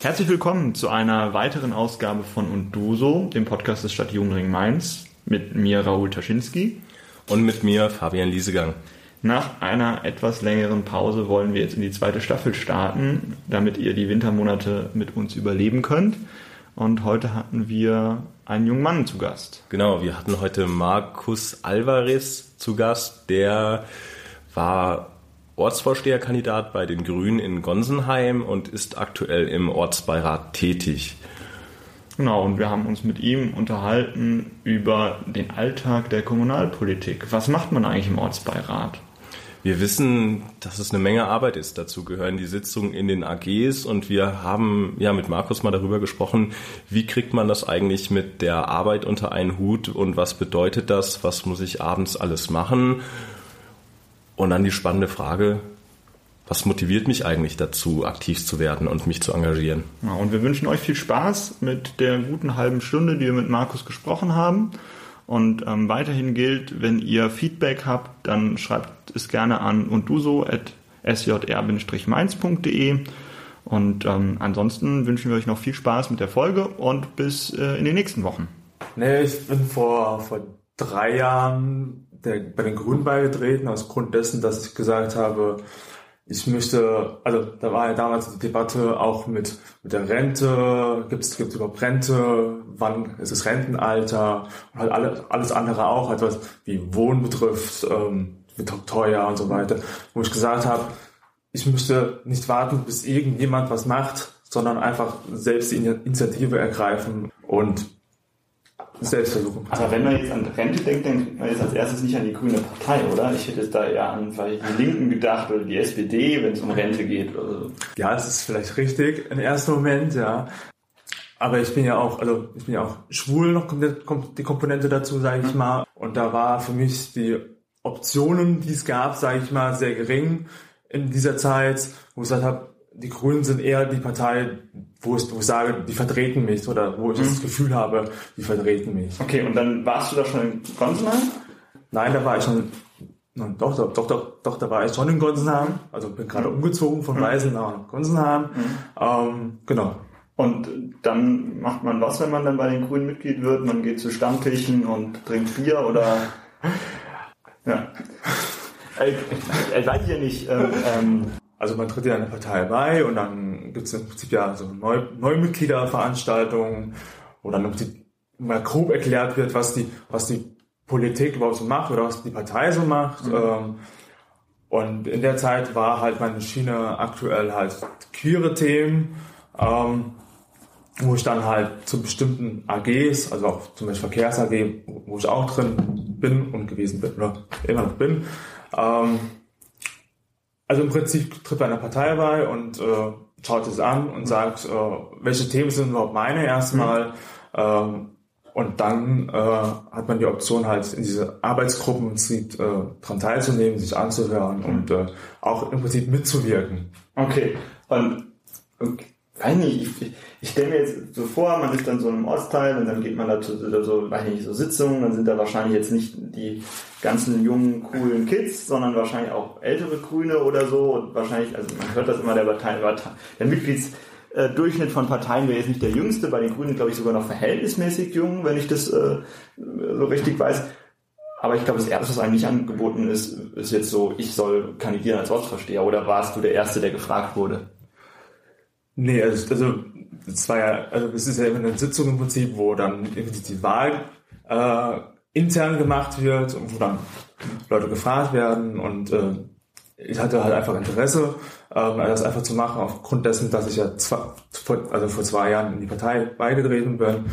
Herzlich willkommen zu einer weiteren Ausgabe von Und Du so, dem Podcast des Stadtjugendring Mainz, mit mir Raoul Taschinski. Und mit mir Fabian Liesegang. Nach einer etwas längeren Pause wollen wir jetzt in die zweite Staffel starten, damit ihr die Wintermonate mit uns überleben könnt. Und heute hatten wir einen jungen Mann zu Gast. Genau, wir hatten heute Markus Alvarez zu Gast. Der war Ortsvorsteherkandidat bei den Grünen in Gonsenheim und ist aktuell im Ortsbeirat tätig. Genau, und wir haben uns mit ihm unterhalten über den Alltag der Kommunalpolitik. Was macht man eigentlich im Ortsbeirat? Wir wissen, dass es eine Menge Arbeit ist. Dazu gehören die Sitzungen in den AGs und wir haben ja mit Markus mal darüber gesprochen, wie kriegt man das eigentlich mit der Arbeit unter einen Hut und was bedeutet das? Was muss ich abends alles machen? Und dann die spannende Frage, was motiviert mich eigentlich dazu, aktiv zu werden und mich zu engagieren? Ja, und wir wünschen euch viel Spaß mit der guten halben Stunde, die wir mit Markus gesprochen haben. Und ähm, weiterhin gilt, wenn ihr Feedback habt, dann schreibt es gerne an und du so at sjr-mainz.de. Und ähm, ansonsten wünschen wir euch noch viel Spaß mit der Folge und bis äh, in den nächsten Wochen. Nee, ich bin vor, vor drei Jahren der, bei den Grünen beigetreten, aus Grund dessen, dass ich gesagt habe, ich möchte, also da war ja damals die Debatte auch mit, mit der Rente, gibt es gibt's überhaupt Rente, wann ist es Rentenalter? Und halt alle, alles andere auch, halt was wie Wohnen betrifft, ähm, wird teuer und so weiter, wo ich gesagt habe, ich möchte nicht warten, bis irgendjemand was macht, sondern einfach selbst die Initiative ergreifen und Selbstversuchung. Aber wenn man jetzt an Rente denkt, dann denkt man jetzt als erstes nicht an die grüne Partei, oder? Ich hätte jetzt da eher an vielleicht die Linken gedacht oder die SPD, wenn es um Rente geht oder so. Ja, das ist vielleicht richtig im ersten Moment, ja. Aber ich bin ja auch, also ich bin ja auch schwul, noch kommt die Komponente dazu, sage ich mal. Und da war für mich die Optionen, die es gab, sage ich mal, sehr gering in dieser Zeit, wo ich gesagt habe, die Grünen sind eher die Partei, wo ich, wo ich sage, die vertreten mich oder wo ich mhm. das Gefühl habe, die vertreten mich. Okay, und dann warst du da schon in Gonsenheim? Nein, da war ich schon, nein, doch, doch, doch, doch, doch, da war ich schon in Gonsenheim. Also bin gerade umgezogen von Weisen mhm. nach Gonsenheim. Mhm. Ähm, genau. Und dann macht man was, wenn man dann bei den Grünen Mitglied wird? Man geht zu Stammtischen und trinkt Bier oder? ja. Ich, ich, ich weiß ja nicht. Ähm, ähm also man tritt ja einer Partei bei und dann gibt es im Prinzip ja so Neu Neumitgliederveranstaltungen, wo dann im Prinzip mal grob erklärt wird, was die, was die Politik überhaupt so macht oder was die Partei so macht. Mhm. Ähm, und in der Zeit war halt meine Schiene aktuell halt queere Themen, ähm, wo ich dann halt zu bestimmten AGs, also auch zum Beispiel Verkehrs AG, wo ich auch drin bin und gewesen bin oder immer noch bin, ähm, also im Prinzip tritt bei einer Partei bei und äh, schaut es an und sagt, äh, welche Themen sind überhaupt meine erstmal. Mhm. Ähm, und dann äh, hat man die Option halt in diese Arbeitsgruppen im Prinzip äh, dran teilzunehmen, sich anzuhören mhm. und äh, auch im Prinzip mitzuwirken. Okay. Und weiß nicht, ich, ich stelle mir jetzt so vor, man ist dann so einem Ortsteil und dann geht man da zu so, weiß nicht, so Sitzungen, dann sind da wahrscheinlich jetzt nicht die ganzen jungen, coolen Kids, sondern wahrscheinlich auch ältere Grüne oder so und wahrscheinlich, also man hört das immer, der Partei, der Mitgliedsdurchschnitt von Parteien wäre jetzt nicht der jüngste, bei den Grünen glaube ich sogar noch verhältnismäßig jung, wenn ich das äh, so richtig weiß. Aber ich glaube, das erste, was eigentlich angeboten ist, ist jetzt so, ich soll kandidieren als Ortsvorsteher oder warst du der Erste, der gefragt wurde? Nee, also, also es war ja, also es ist ja immer eine Sitzung im Prinzip, wo dann irgendwie die Wahl äh, intern gemacht wird und wo dann Leute gefragt werden und äh, ich hatte halt einfach Interesse, ähm, das einfach zu machen, aufgrund dessen, dass ich ja zwei, also vor zwei Jahren in die Partei beigetreten bin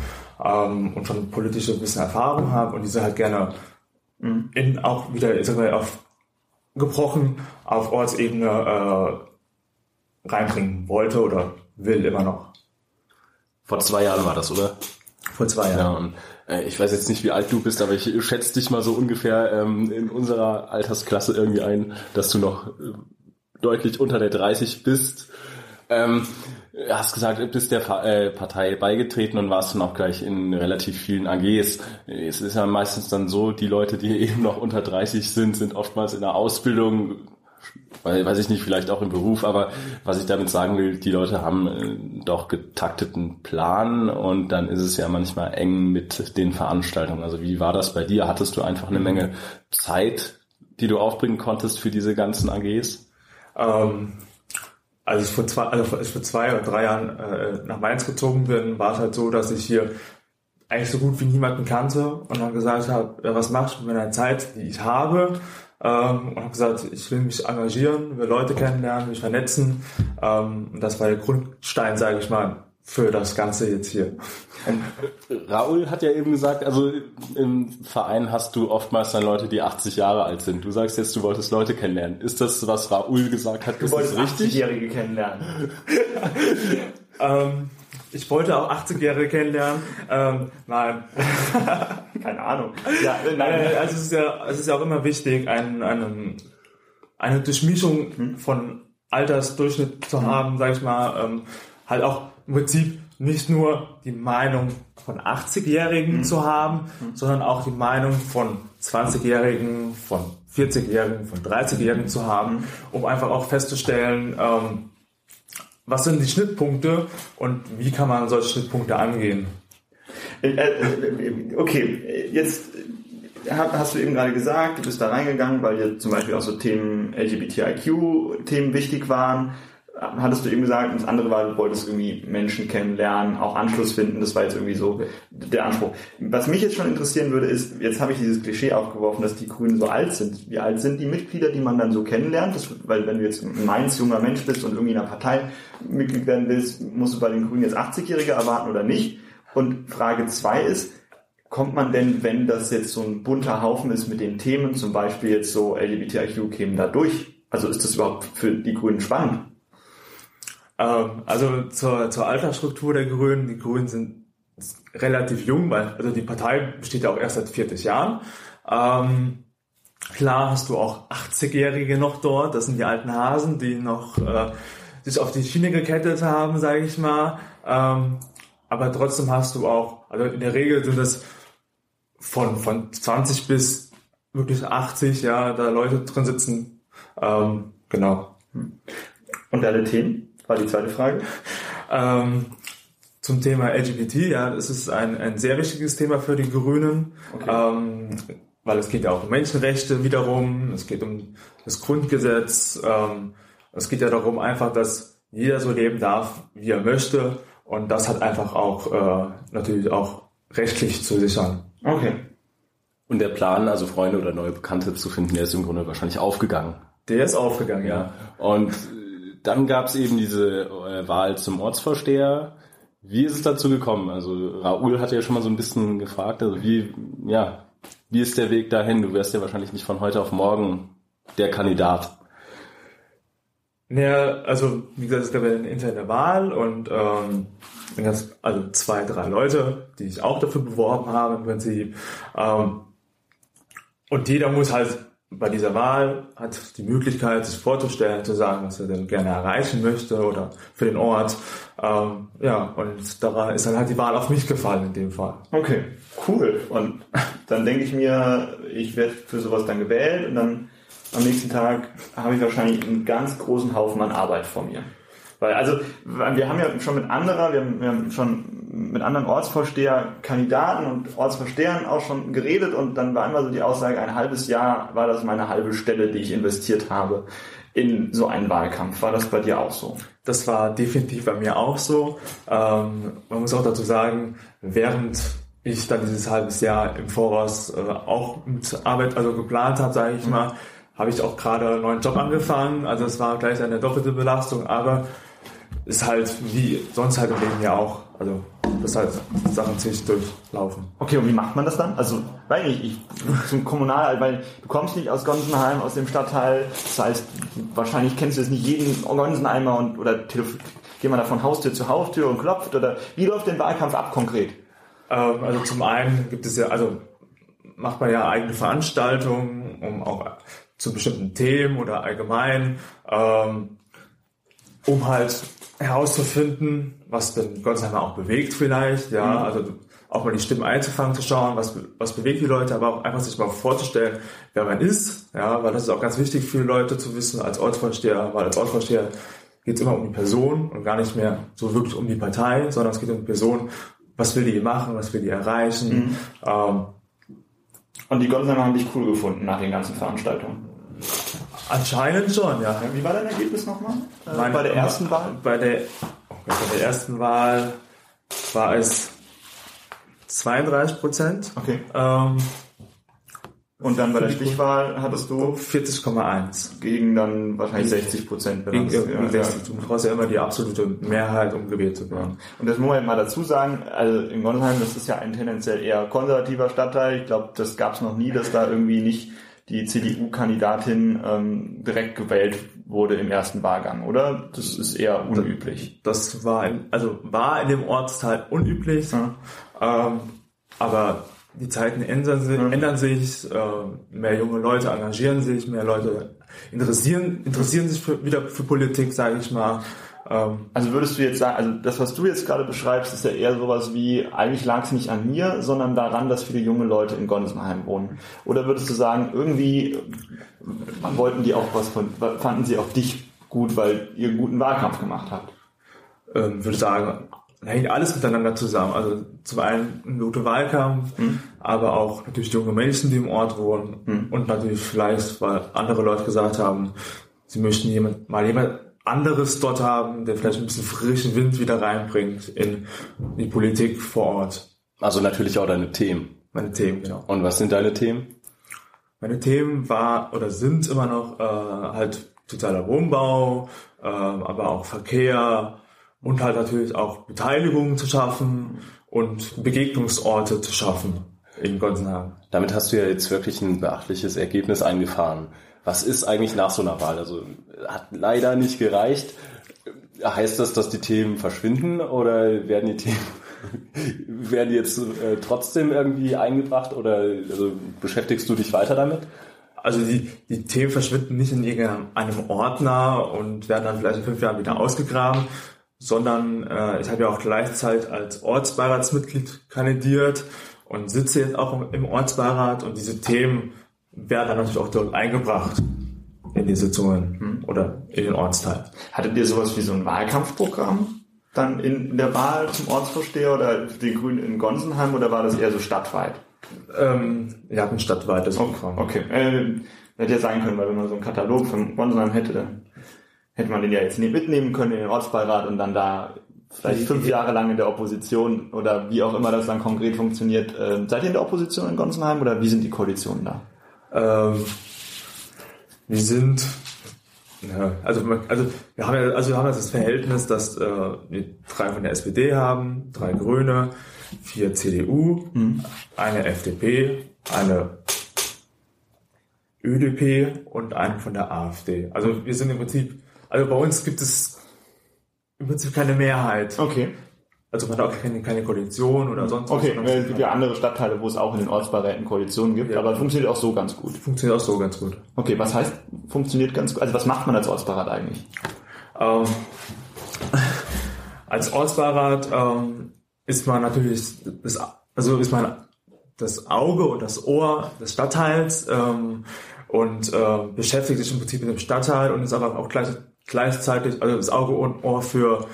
ähm, und schon politische bisschen Erfahrung habe und diese halt gerne mhm. in auch wieder, ich sag mal, auf gebrochen auf Ortsebene äh, reinbringen wollte oder will immer noch. Vor zwei Jahren war das, oder? Vor zwei Jahren. Ja, und, äh, ich weiß jetzt nicht, wie alt du bist, aber ich schätze dich mal so ungefähr ähm, in unserer Altersklasse irgendwie ein, dass du noch äh, deutlich unter der 30 bist. Ähm, hast gesagt, du bist der äh, Partei beigetreten und warst dann auch gleich in relativ vielen AGs. Es ist ja meistens dann so, die Leute, die eben noch unter 30 sind, sind oftmals in der Ausbildung weil, weiß ich nicht, vielleicht auch im Beruf, aber was ich damit sagen will, die Leute haben äh, doch getakteten Plan und dann ist es ja manchmal eng mit den Veranstaltungen. Also wie war das bei dir? Hattest du einfach eine Menge Zeit, die du aufbringen konntest für diese ganzen AGs? Ähm, als ich vor zwei, also als ich vor zwei oder drei Jahren äh, nach Mainz gezogen bin, war es halt so, dass ich hier eigentlich so gut wie niemanden kannte und dann gesagt habe, was machst du mit meiner Zeit, die ich habe? Ähm, und habe gesagt, ich will mich engagieren, will Leute kennenlernen, mich vernetzen. Ähm, und das war der Grundstein, sage ich mal, für das Ganze jetzt hier. Raul hat ja eben gesagt, also im Verein hast du oftmals dann Leute, die 80 Jahre alt sind. Du sagst jetzt, du wolltest Leute kennenlernen. Ist das, was Raul gesagt hat, du wolltest richtig? 80-Jährige kennenlernen. ähm, ich wollte auch 80-Jährige kennenlernen. Ähm, nein. Keine Ahnung. Ja, nein, nein, also es ist ja, es ist ja auch immer wichtig, einen, einen, eine Durchmischung hm? von Altersdurchschnitt zu hm. haben, sag ich mal, ähm, halt auch im Prinzip nicht nur die Meinung von 80-Jährigen hm. zu haben, hm. sondern auch die Meinung von 20-Jährigen, von 40-Jährigen, von 30-Jährigen zu haben, hm. um einfach auch festzustellen, ähm, was sind die Schnittpunkte und wie kann man solche Schnittpunkte angehen? Äh, äh, okay, jetzt hast du eben gerade gesagt, du bist da reingegangen, weil dir zum Beispiel auch so Themen LGBTIQ-Themen wichtig waren hattest du eben gesagt, und das andere war, du wolltest irgendwie Menschen kennenlernen, auch Anschluss finden, das war jetzt irgendwie so der Anspruch. Was mich jetzt schon interessieren würde, ist, jetzt habe ich dieses Klischee aufgeworfen, dass die Grünen so alt sind. Wie alt sind die Mitglieder, die man dann so kennenlernt? Das, weil wenn du jetzt ein Mainz junger Mensch bist und irgendwie in einer Partei Mitglied werden willst, musst du bei den Grünen jetzt 80-Jährige erwarten oder nicht? Und Frage zwei ist, kommt man denn, wenn das jetzt so ein bunter Haufen ist mit den Themen, zum Beispiel jetzt so LGBTIQ-Themen da durch? Also ist das überhaupt für die Grünen spannend? Ähm, also zur, zur Altersstruktur der Grünen. Die Grünen sind relativ jung, weil also die Partei besteht ja auch erst seit 40 Jahren. Ähm, klar hast du auch 80-Jährige noch dort. Das sind die alten Hasen, die noch äh, sich auf die Schiene gekettet haben, sage ich mal. Ähm, aber trotzdem hast du auch, also in der Regel sind es von, von 20 bis wirklich 80, ja, da Leute drin sitzen. Ähm, genau. Und alle Themen? War die zweite Frage. Ähm, zum Thema LGBT, ja, das ist ein, ein sehr wichtiges Thema für die Grünen, okay. ähm, weil es geht ja auch um Menschenrechte wiederum, es geht um das Grundgesetz, ähm, es geht ja darum einfach, dass jeder so leben darf, wie er möchte und das hat einfach auch äh, natürlich auch rechtlich zu sichern. Okay. Und der Plan, also Freunde oder neue Bekannte zu finden, der ist im Grunde wahrscheinlich aufgegangen. Der ist aufgegangen, ja. Und dann gab es eben diese äh, Wahl zum Ortsvorsteher. Wie ist es dazu gekommen? Also Raoul hat ja schon mal so ein bisschen gefragt, also wie, ja, wie ist der Weg dahin? Du wärst ja wahrscheinlich nicht von heute auf morgen der Kandidat. Naja, also wie gesagt, es gab ja eine interne Wahl und ähm, also zwei, drei Leute, die sich auch dafür beworben haben im Prinzip. Ähm, und jeder muss halt bei dieser Wahl hat die Möglichkeit, sich vorzustellen, zu sagen, was er denn gerne erreichen möchte oder für den Ort. Ähm, ja, und daran ist dann halt die Wahl auf mich gefallen in dem Fall. Okay, cool. Und dann denke ich mir, ich werde für sowas dann gewählt und dann am nächsten Tag habe ich wahrscheinlich einen ganz großen Haufen an Arbeit vor mir. Weil, also, wir haben ja schon mit anderer, wir haben, wir haben schon mit anderen Ortsvorsteherkandidaten und Ortsvorstehern auch schon geredet und dann war immer so die Aussage, ein halbes Jahr war das meine halbe Stelle, die ich investiert habe in so einen Wahlkampf. War das bei dir auch so? Das war definitiv bei mir auch so. Ähm, man muss auch dazu sagen, während ich dann dieses halbes Jahr im Voraus äh, auch mit Arbeit also geplant habe, sage ich mhm. mal, habe ich auch gerade einen neuen Job angefangen. Also es war gleich eine doppelte Belastung, aber ist halt wie sonst halt im Leben ja auch. Also das halt Sachen sich durchlaufen. Okay, und wie macht man das dann? Also, weil ich, ich zum Kommunal, weil du kommst nicht aus Gonsenheim, aus dem Stadtteil. Das heißt, wahrscheinlich kennst du jetzt nicht jeden Gonsenheimer und oder geht man da von Haustür zu Haustür und klopft oder wie läuft der Wahlkampf ab konkret? Ähm, also zum einen gibt es ja, also macht man ja eigene Veranstaltungen, um auch zu bestimmten Themen oder allgemein, ähm, um halt herauszufinden, was denn Gottheimer auch bewegt vielleicht, ja, mhm. also auch mal die Stimmen einzufangen, zu schauen, was, was bewegt die Leute, aber auch einfach sich mal vorzustellen, wer man ist, ja, weil das ist auch ganz wichtig für die Leute zu wissen als Ortsvorsteher, weil als Ortsvorsteher geht es immer um die Person und gar nicht mehr so wirklich um die Partei, sondern es geht um die Person, was will die machen, was will die erreichen. Mhm. Ähm, und die Gottheimer haben dich cool gefunden nach den ganzen Veranstaltungen. Anscheinend schon, ja. Wie war dein Ergebnis nochmal? Äh, bei der ersten Wahl? Bei der, bei der ersten Wahl war es 32 Prozent. Okay. Ähm, und dann bei der Stichwahl hattest du 40,1 gegen dann wahrscheinlich 60 Prozent. Gegen, ja, 60. Du brauchst ja immer die absolute Mehrheit, um gewählt zu werden. Und das muss man mal dazu sagen, also in Gondheim, das ist ja ein tendenziell eher konservativer Stadtteil. Ich glaube, das gab es noch nie, dass da irgendwie nicht die CDU-Kandidatin ähm, direkt gewählt wurde im ersten Wahlgang, oder? Das ist eher unüblich. Das war, in, also war in dem Ortsteil unüblich, ja. ähm, aber die Zeiten ändern sich, ja. ändern sich äh, mehr junge Leute engagieren sich, mehr Leute interessieren, interessieren sich für, wieder für Politik, sage ich mal. Ähm, also würdest du jetzt sagen, also das, was du jetzt gerade beschreibst, ist ja eher sowas wie, eigentlich lag es nicht an mir, sondern daran, dass viele junge Leute in Gonsenheim wohnen. Oder würdest du sagen, irgendwie wollten die auch was von, fanden sie auch dich gut, weil ihr einen guten Wahlkampf gemacht habt? Ähm, würde sagen, hängt alles miteinander zusammen. Also zum einen ein guter Wahlkampf, mhm. aber auch natürlich junge Menschen, die im Ort wohnen mhm. und natürlich vielleicht, weil andere Leute gesagt haben, sie möchten jemand, mal jemand anderes dort haben, der vielleicht ein bisschen frischen Wind wieder reinbringt in die Politik vor Ort. Also natürlich auch deine Themen. Meine Themen, genau. Und was sind deine Themen? Meine Themen war oder sind immer noch äh, halt totaler Wohnbau, äh, aber auch Verkehr und halt natürlich auch Beteiligung zu schaffen und Begegnungsorte zu schaffen in Gonsenhagen. Damit hast du ja jetzt wirklich ein beachtliches Ergebnis eingefahren. Was ist eigentlich nach so einer Wahl? Also hat leider nicht gereicht. Heißt das, dass die Themen verschwinden oder werden die Themen werden die jetzt äh, trotzdem irgendwie eingebracht oder also, beschäftigst du dich weiter damit? Also die, die Themen verschwinden nicht in irgendeinem Ordner und werden dann vielleicht in fünf Jahren wieder ausgegraben, sondern äh, ich habe ja auch gleichzeitig als Ortsbeiratsmitglied kandidiert und sitze jetzt auch im Ortsbeirat und diese Themen werden dann natürlich auch dort eingebracht in die Sitzungen hm. oder in den Ortsteil. Hattet ihr sowas wie so ein Wahlkampfprogramm dann in der Wahl zum Ortsvorsteher oder die Grünen in Gonsenheim oder war das eher so stadtweit? Ähm, wir hatten stadtweit das Programm. Okay, äh, hätte ja sein können, weil wenn man so einen Katalog von Gonsenheim hätte, dann hätte man den ja jetzt nicht mitnehmen können in den Ortsbeirat und dann da vielleicht fünf Jahre lang in der Opposition oder wie auch immer das dann konkret funktioniert. Ähm, seid ihr in der Opposition in Gonsenheim oder wie sind die Koalitionen da? Ähm, wir sind, ja, also, also, wir haben ja, also wir haben das Verhältnis, dass äh, wir drei von der SPD haben, drei Grüne, vier CDU, mhm. eine FDP, eine ÖDP und einen von der AfD. Also wir sind im Prinzip, also bei uns gibt es im Prinzip keine Mehrheit. Okay. Also man hat auch keine, keine Koalition oder sonst okay, was. Okay, es gibt ja andere Stadtteile, wo es auch in den Ortsbeiräten Koalitionen gibt, ja. aber funktioniert auch so ganz gut. Funktioniert auch so ganz gut. Okay, was heißt funktioniert ganz gut? Also was macht man als Ortsbeirat eigentlich? Ähm, als Ortsbeirat ähm, ist man natürlich das, also ist man das Auge und das Ohr des Stadtteils ähm, und äh, beschäftigt sich im Prinzip mit dem Stadtteil und ist aber auch gleich, gleichzeitig also das Auge und Ohr für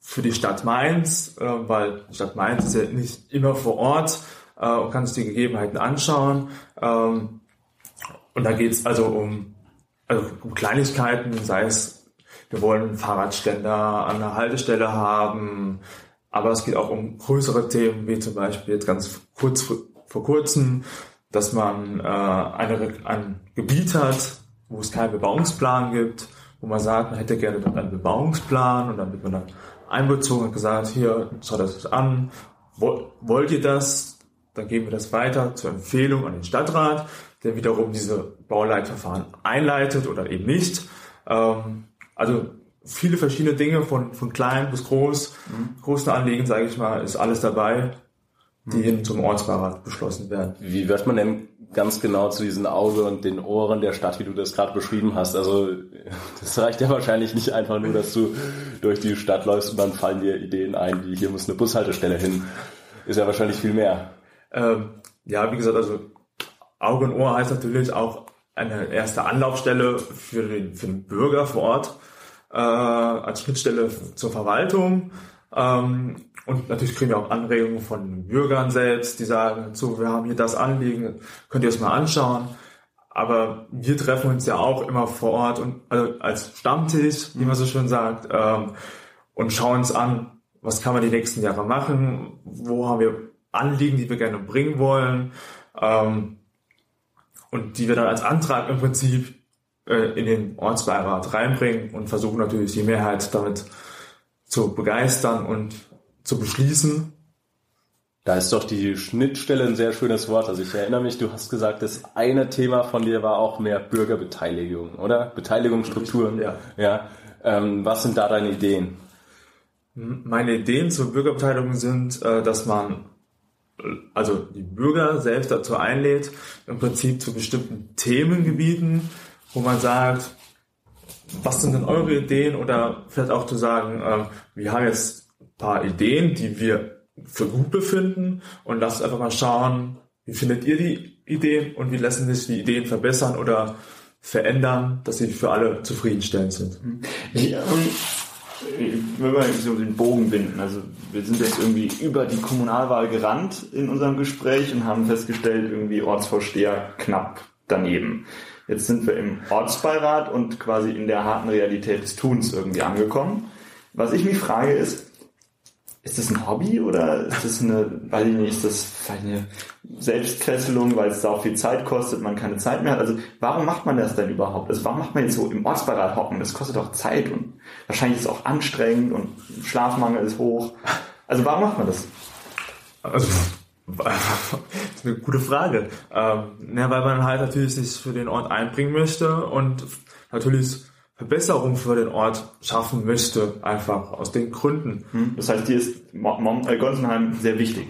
für die Stadt Mainz, äh, weil die Stadt Mainz ist ja nicht immer vor Ort äh, und kann sich die Gegebenheiten anschauen. Ähm, und da geht es also um, also um Kleinigkeiten, sei es, wir wollen Fahrradständer an der Haltestelle haben, aber es geht auch um größere Themen, wie zum Beispiel jetzt ganz kurz vor kurzem, dass man äh, eine, ein Gebiet hat, wo es keinen Bebauungsplan gibt, wo man sagt, man hätte gerne dann einen Bebauungsplan und dann wird man dann einbezogen und gesagt, hier, schaut das an, wollt ihr das? Dann geben wir das weiter zur Empfehlung an den Stadtrat, der wiederum diese Bauleitverfahren einleitet oder eben nicht. Ähm, also viele verschiedene Dinge von, von klein bis groß, mhm. großen Anliegen, sage ich mal, ist alles dabei. Die hin zum Ortsbeirat beschlossen werden. Wie wird man denn ganz genau zu diesen Auge und den Ohren der Stadt, wie du das gerade beschrieben hast? Also das reicht ja wahrscheinlich nicht einfach nur, dass du durch die Stadt läufst und dann fallen dir Ideen ein, wie hier muss eine Bushaltestelle hin. Ist ja wahrscheinlich viel mehr. Ähm, ja, wie gesagt, also Auge und Ohr heißt natürlich auch eine erste Anlaufstelle für den, für den Bürger vor Ort äh, als Schnittstelle zur Verwaltung. Ähm, und natürlich kriegen wir auch Anregungen von Bürgern selbst, die sagen, so, wir haben hier das Anliegen, könnt ihr es mal anschauen. Aber wir treffen uns ja auch immer vor Ort und also als Stammtisch, wie man so schön sagt, ähm, und schauen uns an, was kann man die nächsten Jahre machen, wo haben wir Anliegen, die wir gerne bringen wollen, ähm, und die wir dann als Antrag im Prinzip äh, in den Ortsbeirat reinbringen und versuchen natürlich die Mehrheit damit zu begeistern und zu beschließen. Da ist doch die Schnittstelle ein sehr schönes Wort. Also ich erinnere mich, du hast gesagt, das eine Thema von dir war auch mehr Bürgerbeteiligung, oder? Beteiligungsstrukturen. Ja. ja. Ähm, was sind da deine Ideen? Meine Ideen zur Bürgerbeteiligung sind, äh, dass man also die Bürger selbst dazu einlädt, im Prinzip zu bestimmten Themengebieten, wo man sagt, was sind denn eure Ideen? Oder vielleicht auch zu sagen, äh, wir haben jetzt ein paar Ideen, die wir für gut befinden. Und lasst einfach mal schauen, wie findet ihr die Ideen? Und wie lassen sich die Ideen verbessern oder verändern, dass sie für alle zufriedenstellend sind. Ja, wenn wir so den Bogen binden, also wir sind jetzt irgendwie über die Kommunalwahl gerannt in unserem Gespräch und haben festgestellt, irgendwie Ortsvorsteher knapp daneben. Jetzt sind wir im Ortsbeirat und quasi in der harten Realität des Tuns irgendwie angekommen. Was ich mich frage ist, ist das ein Hobby oder ist das eine, weiß ich nicht, ist das eine Selbstfesselung, weil es da auch viel Zeit kostet, man keine Zeit mehr hat? Also warum macht man das denn überhaupt? Also warum macht man jetzt so im Ortsbeirat hocken? Das kostet doch Zeit und wahrscheinlich ist es auch anstrengend und Schlafmangel ist hoch. Also warum macht man das? Also, das ist eine gute Frage. Ähm, ja, weil man halt natürlich sich für den Ort einbringen möchte und natürlich Verbesserung für den Ort schaffen möchte, einfach aus den Gründen. Hm. Das heißt, dir ist Mom, äh, Gonsenheim sehr wichtig.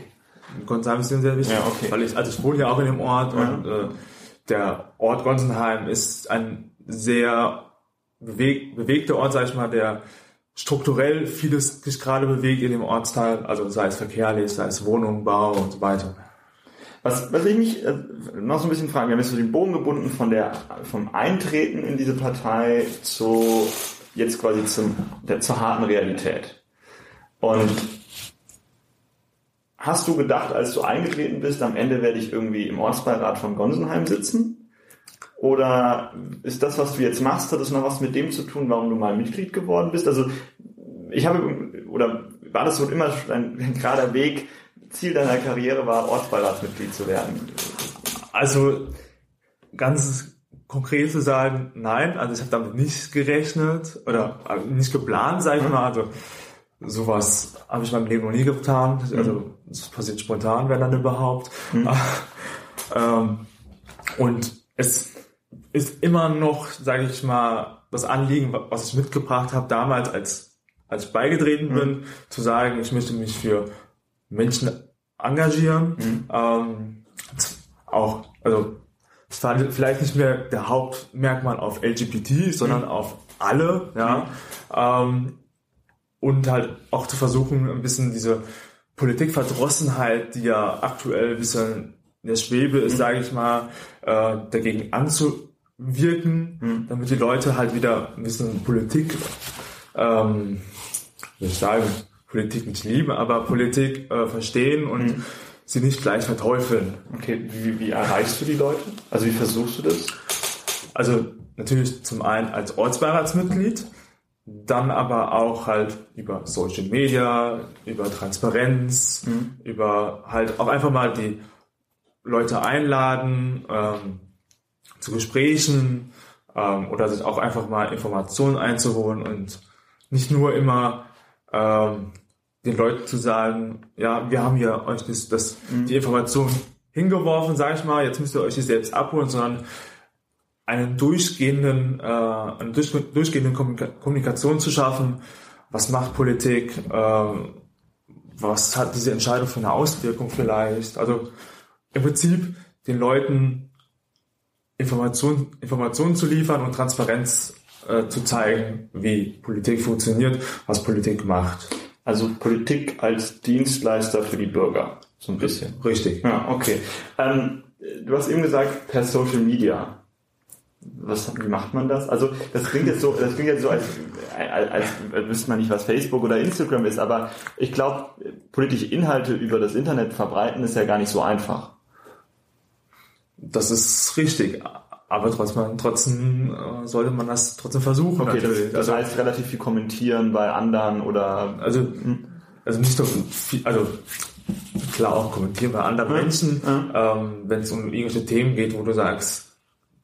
Gonsenheim ist sehr wichtig, ja, okay. weil ich, also ich wohne ja auch in dem Ort ja. und äh, der Ort Gonsenheim ist ein sehr beweg, bewegter Ort, sag ich mal, der strukturell vieles sich gerade bewegt in dem Ortsteil, also sei es verkehrlich, sei es Wohnung, Bau und so weiter. Was, was ich mich äh, noch so ein bisschen fragen, wir haben jetzt so den Bogen gebunden von der, vom Eintreten in diese Partei zu, jetzt quasi zum, der, zur harten Realität. Und hast du gedacht, als du eingetreten bist, am Ende werde ich irgendwie im Ortsbeirat von Gonsenheim sitzen? Oder ist das, was du jetzt machst, hat das noch was mit dem zu tun, warum du mal Mitglied geworden bist? Also, ich habe, oder war das so immer ein, ein gerader Weg, Ziel deiner Karriere war, Ortsbeiratsmitglied zu werden? Also ganz konkret zu sagen, nein, also ich habe damit nicht gerechnet oder äh, nicht geplant, sage ich mal. Also sowas habe ich in meinem Leben noch nie getan. Also es passiert spontan, wenn dann überhaupt. Mhm. ähm, und es ist immer noch, sage ich mal, das Anliegen, was ich mitgebracht habe damals, als als ich beigetreten mhm. bin, zu sagen, ich möchte mich für Menschen engagieren. Mhm. Ähm, auch, also es war vielleicht nicht mehr der Hauptmerkmal auf LGBT, sondern mhm. auf alle, ja. Mhm. Ähm, und halt auch zu versuchen, ein bisschen diese Politikverdrossenheit, die ja aktuell ein bisschen in der Schwebe ist, mhm. sage ich mal, äh, dagegen anzuwirken, mhm. damit die Leute halt wieder ein bisschen Politik, ähm, ich sagen, Politik nicht lieben, aber Politik äh, verstehen und mhm. sie nicht gleich verteufeln. Okay, wie, wie erreichst du die Leute? Also wie versuchst du das? Also natürlich zum einen als Ortsbeiratsmitglied, dann aber auch halt über Social Media, über Transparenz, mhm. über halt auch einfach mal die Leute einladen ähm, zu Gesprächen ähm, oder sich auch einfach mal Informationen einzuholen und nicht nur immer ähm, den Leuten zu sagen, ja, wir haben hier euch das, das mhm. die Information hingeworfen, sage ich mal, jetzt müsst ihr euch die selbst abholen, sondern einen durchgehenden, äh, eine durch, durchgehende Kommunikation zu schaffen. Was macht Politik? Äh, was hat diese Entscheidung für eine Auswirkung vielleicht? Also im Prinzip den Leuten Informationen Informationen zu liefern und Transparenz äh, zu zeigen, wie Politik funktioniert, was Politik macht. Also Politik als Dienstleister für die Bürger, so ein bisschen. Richtig. Ja, okay. Ähm, du hast eben gesagt, per Social Media. Was, wie macht man das? Also das klingt jetzt so, das klingt jetzt so, als, als, als wüsste man nicht, was Facebook oder Instagram ist, aber ich glaube, politische Inhalte über das Internet verbreiten ist ja gar nicht so einfach. Das ist richtig. Aber trotzdem, trotzdem äh, sollte man das trotzdem versuchen. Okay, das, das also, heißt relativ viel kommentieren bei anderen oder also hm? also nicht nur viel, also klar auch kommentieren bei anderen ja. Menschen, ja. Ähm, wenn es um irgendwelche Themen geht, wo du sagst,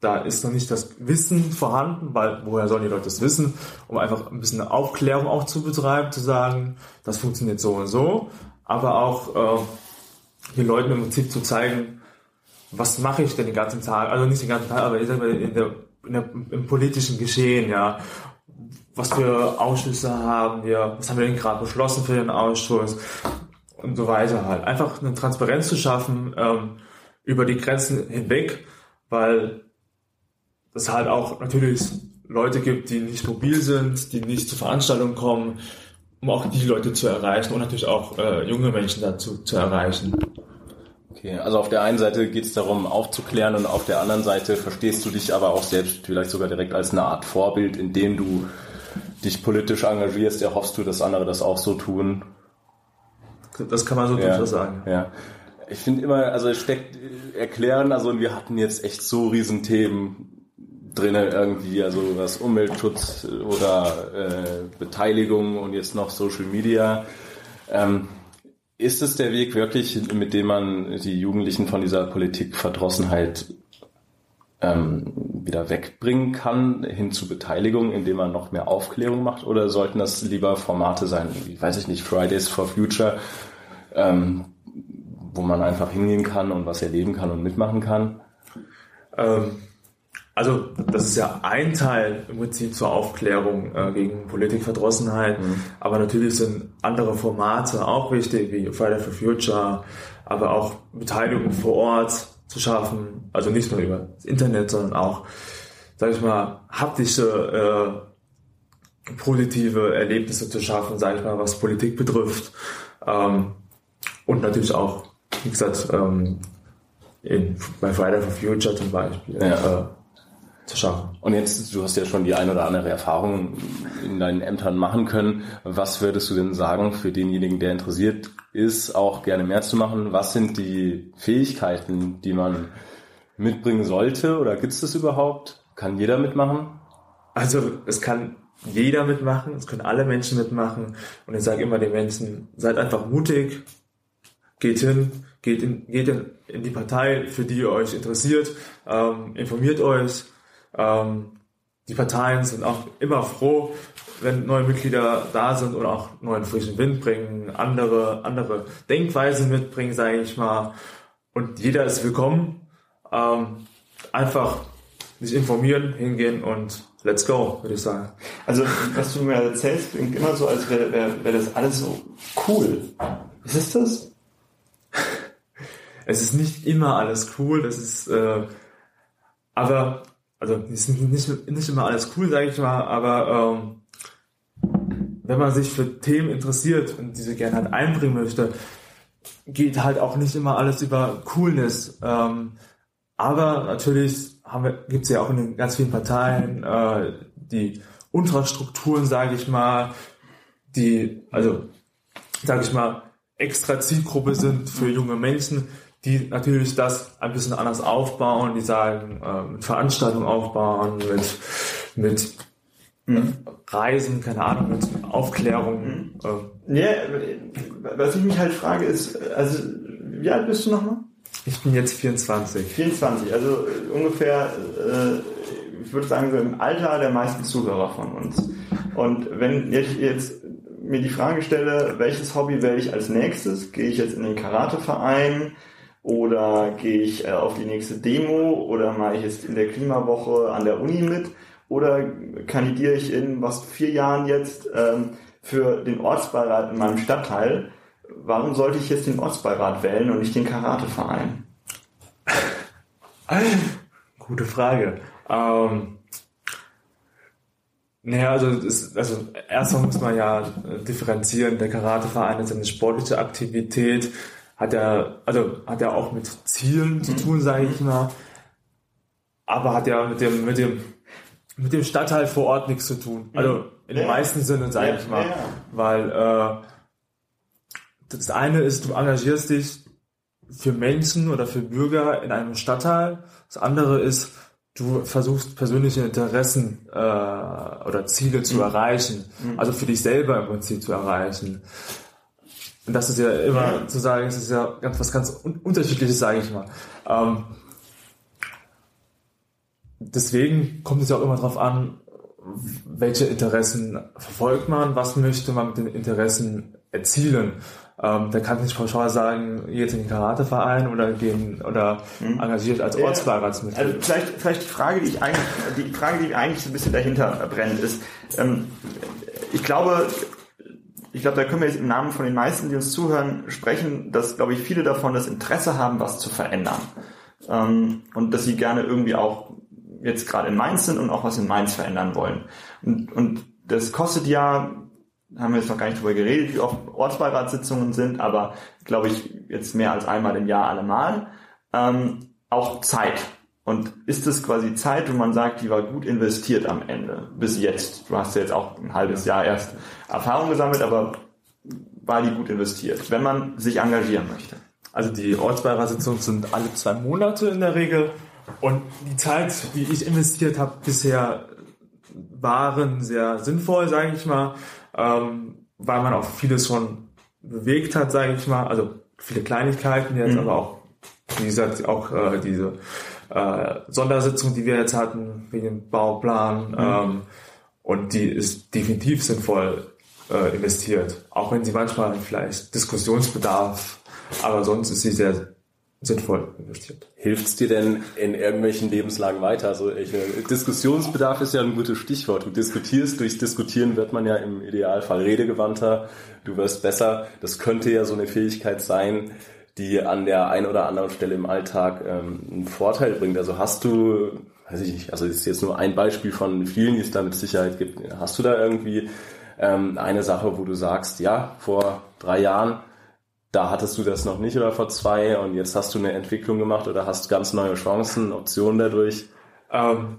da ist noch nicht das Wissen vorhanden, weil woher sollen die Leute das wissen, um einfach ein bisschen Aufklärung auch zu betreiben, zu sagen, das funktioniert so und so, aber auch äh, den Leuten im Prinzip zu zeigen, was mache ich denn den ganzen Tag, also nicht den ganzen Tag, aber ich sag mal, in der, in der, im politischen Geschehen, ja. Was für Ausschüsse haben wir, was haben wir denn gerade beschlossen für den Ausschuss und so weiter halt. Einfach eine Transparenz zu schaffen ähm, über die Grenzen hinweg, weil es halt auch natürlich Leute gibt, die nicht mobil sind, die nicht zu Veranstaltungen kommen, um auch die Leute zu erreichen und natürlich auch äh, junge Menschen dazu zu erreichen. Okay, also auf der einen Seite geht es darum, aufzuklären und auf der anderen Seite verstehst du dich aber auch selbst vielleicht sogar direkt als eine Art Vorbild, indem du dich politisch engagierst, erhoffst du, dass andere das auch so tun. Das kann man so ja, durchaus sagen. Ja. Ich finde immer, also es steckt erklären, also wir hatten jetzt echt so riesen Themen drinnen irgendwie, also was Umweltschutz oder äh, Beteiligung und jetzt noch Social Media. Ähm, ist es der Weg wirklich, mit dem man die Jugendlichen von dieser Politikverdrossenheit ähm, wieder wegbringen kann, hin zu Beteiligung, indem man noch mehr Aufklärung macht? Oder sollten das lieber Formate sein, wie weiß ich nicht, Fridays for Future, ähm, wo man einfach hingehen kann und was erleben kann und mitmachen kann? Ähm, also das ist ja ein Teil im Prinzip zur Aufklärung äh, gegen Politikverdrossenheit, mhm. aber natürlich sind andere Formate auch wichtig, wie Friday for Future, aber auch Beteiligung vor Ort zu schaffen, also nicht nur über das Internet, sondern auch, sage ich mal, haptische, äh, positive Erlebnisse zu schaffen, sage ich mal, was Politik betrifft. Ähm, und natürlich auch, wie gesagt, ähm, in, bei Friday for Future zum Beispiel. Ja. Äh, zu schaffen. Und jetzt, du hast ja schon die ein oder andere Erfahrung in deinen Ämtern machen können. Was würdest du denn sagen für denjenigen, der interessiert ist, auch gerne mehr zu machen? Was sind die Fähigkeiten, die man mitbringen sollte? Oder gibt es das überhaupt? Kann jeder mitmachen? Also es kann jeder mitmachen, es können alle Menschen mitmachen. Und ich sage immer den Menschen, seid einfach mutig, geht hin, geht in, geht in, in die Partei, für die ihr euch interessiert, ähm, informiert euch, ähm, die Parteien sind auch immer froh, wenn neue Mitglieder da sind oder auch neuen frischen Wind bringen, andere, andere Denkweisen mitbringen, sage ich mal. Und jeder ist willkommen. Ähm, einfach sich informieren, hingehen und let's go, würde ich sagen. Also, was du mir erzählst, klingt immer so, als wäre wär, wär das alles so cool. Was ist das? es ist nicht immer alles cool, das ist, äh, aber also ist nicht, nicht immer alles cool, sage ich mal, aber ähm, wenn man sich für Themen interessiert und diese gerne halt einbringen möchte, geht halt auch nicht immer alles über Coolness. Ähm, aber natürlich wir, gibt's ja auch in den ganz vielen Parteien äh, die Unterstrukturen, sage ich mal, die, also sage ich mal, extra Zielgruppe sind für junge Menschen, die natürlich das ein bisschen anders aufbauen, die sagen, äh, mit Veranstaltungen aufbauen, mit, mit mhm. Reisen, keine Ahnung, mit Aufklärung. Mhm. Äh. Ja, was ich mich halt frage ist, also wie alt bist du nochmal? Ich bin jetzt 24. 24, also ungefähr, äh, ich würde sagen, so im Alter der meisten Zuhörer von uns. Und wenn ich jetzt mir die Frage stelle, welches Hobby wähle ich als nächstes? Gehe ich jetzt in den Karateverein? Oder gehe ich äh, auf die nächste Demo oder mache ich jetzt in der Klimawoche an der Uni mit? Oder kandidiere ich in was vier Jahren jetzt ähm, für den Ortsbeirat in meinem Stadtteil? warum sollte ich jetzt den Ortsbeirat wählen und nicht den Karateverein? Gute Frage. Ähm, naja, also, also erstmal muss man ja differenzieren. Der Karateverein ist eine sportliche Aktivität, hat ja, also hat ja auch mit Zielen zu tun, sage ich mal, aber hat ja mit dem mit dem mit dem Stadtteil vor Ort nichts zu tun. Also in ja. den meisten Sinne, sage ja, ich mal, ja. weil äh, das eine ist, du engagierst dich für Menschen oder für Bürger in einem Stadtteil. Das andere ist, du versuchst persönliche Interessen äh, oder Ziele zu mhm. erreichen, mhm. also für dich selber im Prinzip zu erreichen. Und das ist ja immer ja. zu sagen, es ist ja ganz was ganz un unterschiedliches, sage ich mal. Ähm, deswegen kommt es ja auch immer darauf an, welche Interessen verfolgt man, was möchte man mit den Interessen erzielen. Ähm, da kann ich nicht pauschal sagen, jetzt in den Karateverein oder gehen oder hm. engagiert als Ortsbeiratsmitglied. Also vielleicht, vielleicht die Frage, die ich eigentlich, die Frage, die eigentlich so ein bisschen dahinter brennt, ist, ähm, ich glaube, ich glaube, da können wir jetzt im Namen von den meisten, die uns zuhören, sprechen, dass, glaube ich, viele davon das Interesse haben, was zu verändern. Ähm, und dass sie gerne irgendwie auch jetzt gerade in Mainz sind und auch was in Mainz verändern wollen. Und, und das kostet ja haben wir jetzt noch gar nicht drüber geredet, wie oft Ortsbeiratssitzungen sind, aber glaube ich jetzt mehr als einmal im Jahr allemal. Ähm, auch Zeit. Und ist es quasi Zeit, wo man sagt, die war gut investiert am Ende, bis jetzt? Du hast ja jetzt auch ein halbes Jahr erst Erfahrung gesammelt, aber war die gut investiert, wenn man sich engagieren möchte? Also die Ortsbeiratssitzungen sind alle zwei Monate in der Regel. Und die Zeit, die ich investiert habe bisher, waren sehr sinnvoll, sage ich mal ähm, weil man auch vieles schon bewegt hat, sage ich mal. Also viele Kleinigkeiten jetzt, mhm. aber auch, wie gesagt, auch äh, diese äh, Sondersitzung, die wir jetzt hatten, wegen dem Bauplan. Mhm. Ähm, und die ist definitiv sinnvoll äh, investiert. Auch wenn sie manchmal vielleicht Diskussionsbedarf, aber sonst ist sie sehr sinnvoll investiert. Hilft es dir denn in irgendwelchen Lebenslagen weiter? Also ich, Diskussionsbedarf ist ja ein gutes Stichwort. Du diskutierst, durchs Diskutieren wird man ja im Idealfall redegewandter, du wirst besser. Das könnte ja so eine Fähigkeit sein, die an der einen oder anderen Stelle im Alltag ähm, einen Vorteil bringt. Also hast du, weiß ich nicht, also das ist jetzt nur ein Beispiel von vielen, die es da mit Sicherheit gibt. Hast du da irgendwie ähm, eine Sache, wo du sagst, ja, vor drei Jahren da hattest du das noch nicht oder vor zwei und jetzt hast du eine Entwicklung gemacht oder hast ganz neue Chancen, Optionen dadurch? Ähm,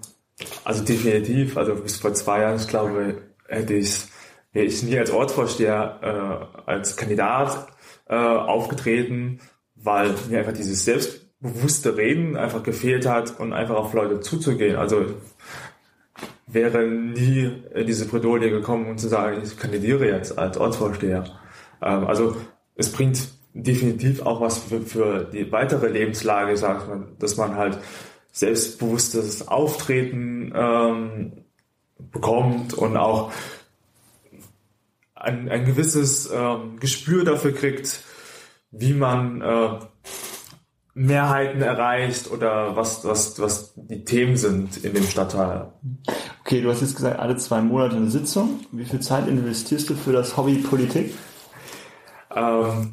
also definitiv, also bis vor zwei Jahren, ich glaube, hätte ich, wäre ich nie als Ortsvorsteher äh, als Kandidat äh, aufgetreten, weil mir einfach dieses selbstbewusste Reden einfach gefehlt hat und einfach auf Leute zuzugehen. Also wäre nie in diese Bredouille gekommen und zu sagen, ich kandidiere jetzt als Ortsvorsteher. Ähm, also es bringt definitiv auch was für, für die weitere Lebenslage, sagt man, dass man halt selbstbewusstes Auftreten ähm, bekommt und auch ein, ein gewisses ähm, Gespür dafür kriegt, wie man äh, Mehrheiten erreicht oder was, was, was die Themen sind in dem Stadtteil. Okay, du hast jetzt gesagt, alle zwei Monate eine Sitzung. Wie viel Zeit investierst du für das Hobby Politik? Ähm,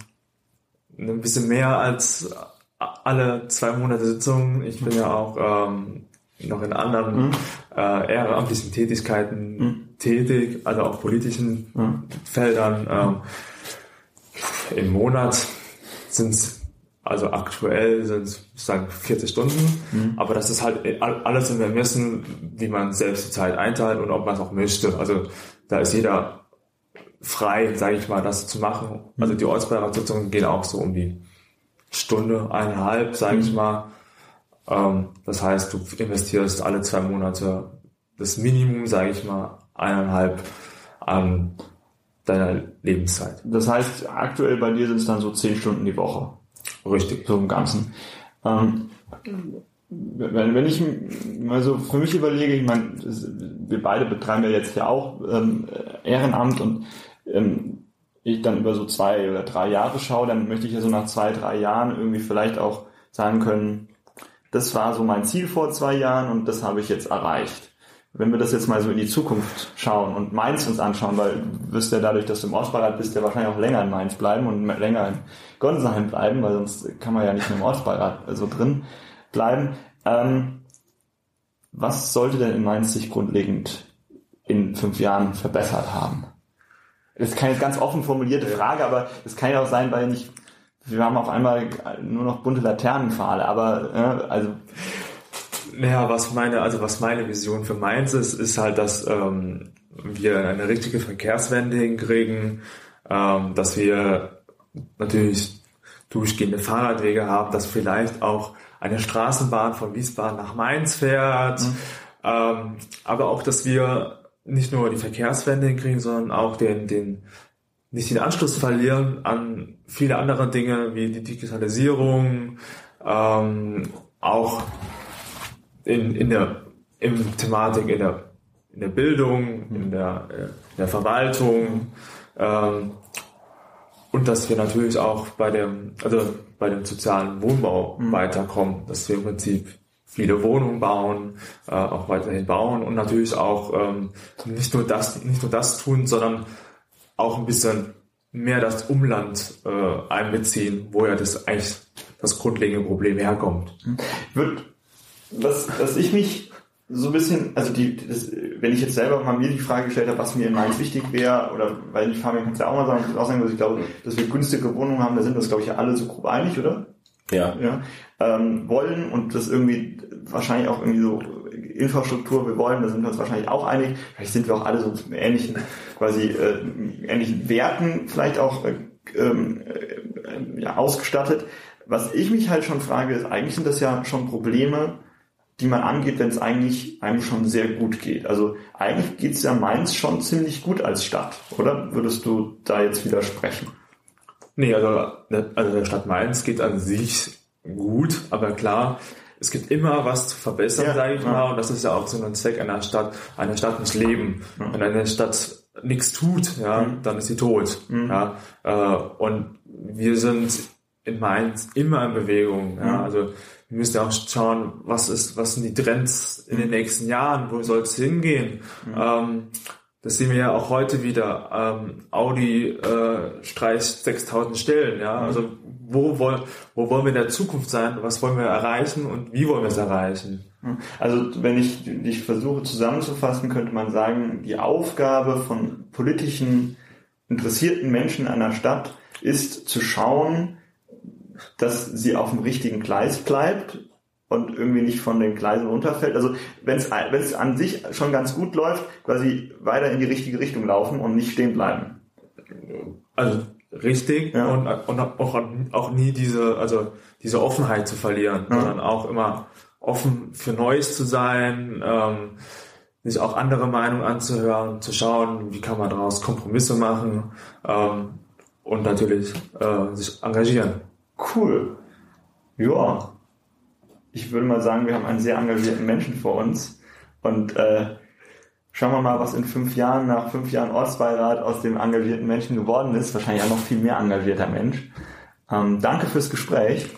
ein bisschen mehr als alle zwei Monate Sitzungen. Ich bin ja auch ähm, noch in anderen mhm. Äh, ehrenamtlichen Tätigkeiten mhm. tätig, also auch politischen mhm. Feldern. Ähm, Im Monat sind es, also aktuell sind es, sagen 40 Stunden, mhm. aber das ist halt alles im Ermessen, wie man selbst die Zeit einteilt und ob man es auch möchte. Also da ist jeder frei, sage ich mal, das zu machen. Also die Ortsbeiratssitzungen gehen auch so um die Stunde, eineinhalb, sage ich mhm. mal. Ähm, das heißt, du investierst alle zwei Monate das Minimum, sage ich mal, eineinhalb an deiner Lebenszeit. Das heißt, aktuell bei dir sind es dann so zehn Stunden die Woche. Richtig. So im Ganzen. Ähm, wenn, wenn ich mal so für mich überlege, ich meine, wir beide betreiben ja jetzt ja auch ähm, Ehrenamt und ähm, ich dann über so zwei oder drei Jahre schaue, dann möchte ich ja so nach zwei, drei Jahren irgendwie vielleicht auch sagen können, das war so mein Ziel vor zwei Jahren und das habe ich jetzt erreicht. wenn wir das jetzt mal so in die Zukunft schauen und Mainz uns anschauen, weil du wirst ja dadurch, dass du im Ortsbeirat bist, ja wahrscheinlich auch länger in Mainz bleiben und länger in Gonsenheim bleiben, weil sonst kann man ja nicht mehr im Ortsbeirat so drin bleiben. Ähm, was sollte denn in Mainz sich grundlegend in fünf Jahren verbessert haben? Das ist keine ganz offen formulierte Frage, aber es kann ja auch sein, weil nicht, wir haben auf einmal nur noch bunte Laternenpfahle, aber äh, also naja, was meine, also was meine Vision für Mainz ist, ist halt, dass ähm, wir eine richtige Verkehrswende hinkriegen, ähm, dass wir natürlich durchgehende Fahrradwege haben, dass vielleicht auch eine Straßenbahn von Wiesbaden nach Mainz fährt, mhm. ähm, aber auch, dass wir nicht nur die Verkehrswende hinkriegen, sondern auch den, den nicht den Anschluss verlieren an viele andere Dinge wie die Digitalisierung, ähm, auch in, in der in Thematik, in der, in der Bildung, in der, in der Verwaltung ähm, und dass wir natürlich auch bei dem, also bei dem sozialen Wohnbau mhm. weiterkommen, dass wir im Prinzip viele Wohnungen bauen, äh, auch weiterhin bauen und natürlich auch ähm, nicht nur das, nicht nur das tun, sondern auch ein bisschen mehr das Umland äh, einbeziehen, wo ja das eigentlich das grundlegende Problem herkommt. Würde was, was ich mich so ein bisschen, also die, das, wenn ich jetzt selber mal mir die Frage gestellt habe, was mir in Mainz wichtig wäre, oder weil ich Fabian kannst ja auch mal sagen, ich auch sagen, dass ich glaube, dass wir günstige Wohnungen haben, da sind wir uns, glaube ich, alle so grob einig, oder? Ja. ja ähm, wollen und das irgendwie wahrscheinlich auch irgendwie so Infrastruktur wir wollen, da sind wir uns wahrscheinlich auch einig. Vielleicht sind wir auch alle so ähnlichen, quasi äh, ähnlichen Werten vielleicht auch äh, ähm, äh, ja, ausgestattet. Was ich mich halt schon frage, ist, eigentlich sind das ja schon Probleme, die man angeht, wenn es eigentlich einem schon sehr gut geht. Also eigentlich geht es ja Mainz schon ziemlich gut als Stadt, oder? Würdest du da jetzt widersprechen? Nee, also, also der Stadt Mainz geht an sich gut, aber klar, es gibt immer was zu verbessern, ja, sage ich ja. mal, und das ist ja auch so ein Zweck einer Stadt. Eine Stadt muss leben. Ja. Wenn eine Stadt nichts tut, ja, mhm. dann ist sie tot. Mhm. Ja, äh, und wir sind in Mainz immer in Bewegung. Ja, mhm. also wir müssen ja auch schauen, was ist, was sind die Trends in den nächsten Jahren, wo soll es hingehen? Mhm. Ähm, das sehen wir ja auch heute wieder. Ähm, Audi äh, streicht 6000 Stellen. Ja, also wo wollen, wo wollen wir in der Zukunft sein? Was wollen wir erreichen und wie wollen wir es erreichen? Also wenn ich dich versuche zusammenzufassen, könnte man sagen, die Aufgabe von politischen interessierten Menschen einer Stadt ist zu schauen, dass sie auf dem richtigen Gleis bleibt und irgendwie nicht von den Gleisen runterfällt. Also wenn es wenn es an sich schon ganz gut läuft, quasi weiter in die richtige Richtung laufen und nicht stehen bleiben. Also richtig ja. und, und auch, auch nie diese also diese Offenheit zu verlieren, ja. sondern auch immer offen für Neues zu sein, ähm, sich auch andere Meinungen anzuhören, zu schauen, wie kann man daraus Kompromisse machen ähm, und natürlich äh, sich engagieren. Cool. Ja. Ich würde mal sagen, wir haben einen sehr engagierten Menschen vor uns. Und äh, schauen wir mal, was in fünf Jahren, nach fünf Jahren Ortsbeirat aus dem engagierten Menschen geworden ist. Wahrscheinlich auch noch viel mehr engagierter Mensch. Ähm, danke fürs Gespräch.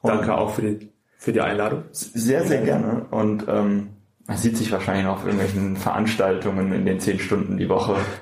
Und danke auch für die, für die Einladung. Sehr, sehr gerne. Und ähm, man sieht sich wahrscheinlich noch auf irgendwelchen Veranstaltungen in den zehn Stunden die Woche.